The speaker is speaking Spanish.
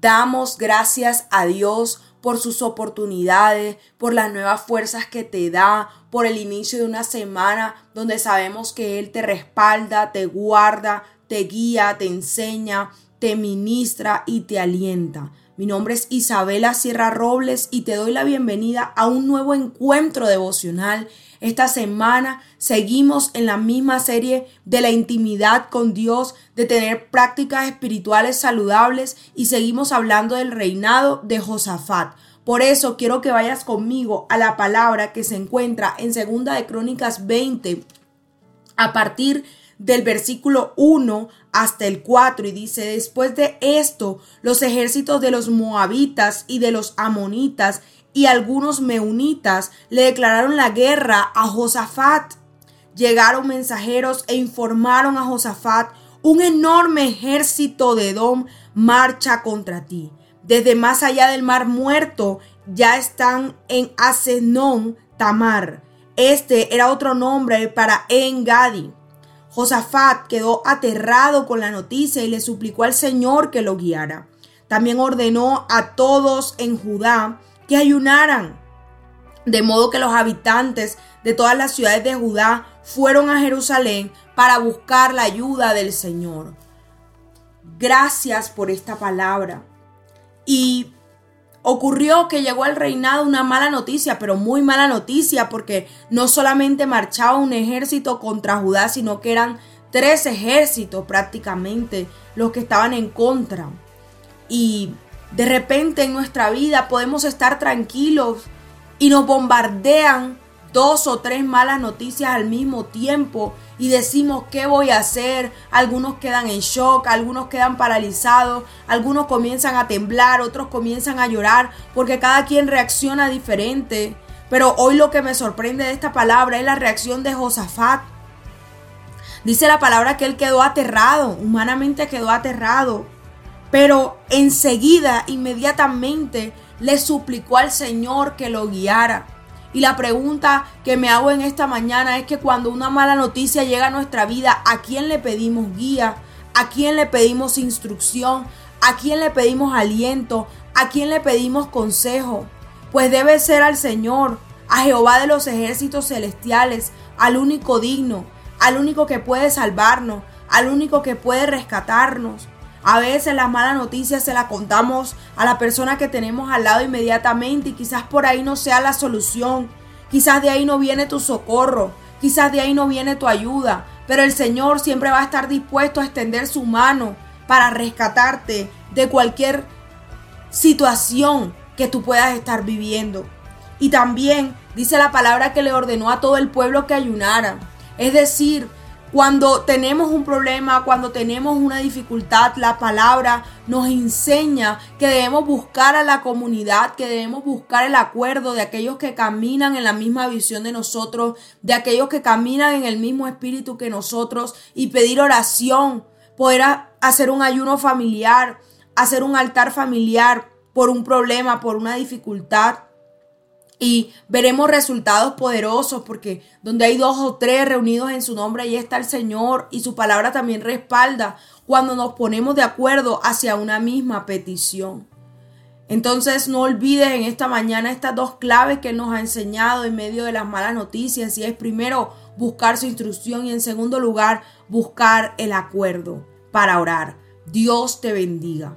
Damos gracias a Dios por sus oportunidades, por las nuevas fuerzas que te da, por el inicio de una semana donde sabemos que Él te respalda, te guarda, te guía, te enseña, te ministra y te alienta. Mi nombre es Isabela Sierra Robles y te doy la bienvenida a un nuevo encuentro devocional. Esta semana seguimos en la misma serie de la intimidad con Dios, de tener prácticas espirituales saludables y seguimos hablando del reinado de Josafat. Por eso quiero que vayas conmigo a la palabra que se encuentra en Segunda de Crónicas 20 a partir del versículo 1 hasta el 4 y dice, después de esto, los ejércitos de los moabitas y de los amonitas y algunos meunitas le declararon la guerra a Josafat. Llegaron mensajeros e informaron a Josafat, un enorme ejército de Edom marcha contra ti. Desde más allá del mar muerto ya están en Asenón Tamar. Este era otro nombre para Engadi. Josafat quedó aterrado con la noticia y le suplicó al Señor que lo guiara. También ordenó a todos en Judá que ayunaran, de modo que los habitantes de todas las ciudades de Judá fueron a Jerusalén para buscar la ayuda del Señor. Gracias por esta palabra. Y Ocurrió que llegó al reinado una mala noticia, pero muy mala noticia, porque no solamente marchaba un ejército contra Judá, sino que eran tres ejércitos prácticamente los que estaban en contra. Y de repente en nuestra vida podemos estar tranquilos y nos bombardean dos o tres malas noticias al mismo tiempo y decimos qué voy a hacer, algunos quedan en shock, algunos quedan paralizados, algunos comienzan a temblar, otros comienzan a llorar, porque cada quien reacciona diferente. Pero hoy lo que me sorprende de esta palabra es la reacción de Josafat. Dice la palabra que él quedó aterrado, humanamente quedó aterrado, pero enseguida, inmediatamente, le suplicó al Señor que lo guiara. Y la pregunta que me hago en esta mañana es que cuando una mala noticia llega a nuestra vida, ¿a quién le pedimos guía? ¿A quién le pedimos instrucción? ¿A quién le pedimos aliento? ¿A quién le pedimos consejo? Pues debe ser al Señor, a Jehová de los ejércitos celestiales, al único digno, al único que puede salvarnos, al único que puede rescatarnos. A veces las malas noticias se las contamos a la persona que tenemos al lado inmediatamente y quizás por ahí no sea la solución. Quizás de ahí no viene tu socorro. Quizás de ahí no viene tu ayuda. Pero el Señor siempre va a estar dispuesto a extender su mano para rescatarte de cualquier situación que tú puedas estar viviendo. Y también dice la palabra que le ordenó a todo el pueblo que ayunara. Es decir, cuando tenemos un problema, cuando tenemos una dificultad, la palabra nos enseña que debemos buscar a la comunidad, que debemos buscar el acuerdo de aquellos que caminan en la misma visión de nosotros, de aquellos que caminan en el mismo espíritu que nosotros y pedir oración, poder hacer un ayuno familiar, hacer un altar familiar por un problema, por una dificultad y veremos resultados poderosos porque donde hay dos o tres reunidos en su nombre, ahí está el Señor y su palabra también respalda cuando nos ponemos de acuerdo hacia una misma petición. Entonces no olvides en esta mañana estas dos claves que nos ha enseñado en medio de las malas noticias y es primero buscar su instrucción y en segundo lugar buscar el acuerdo para orar. Dios te bendiga.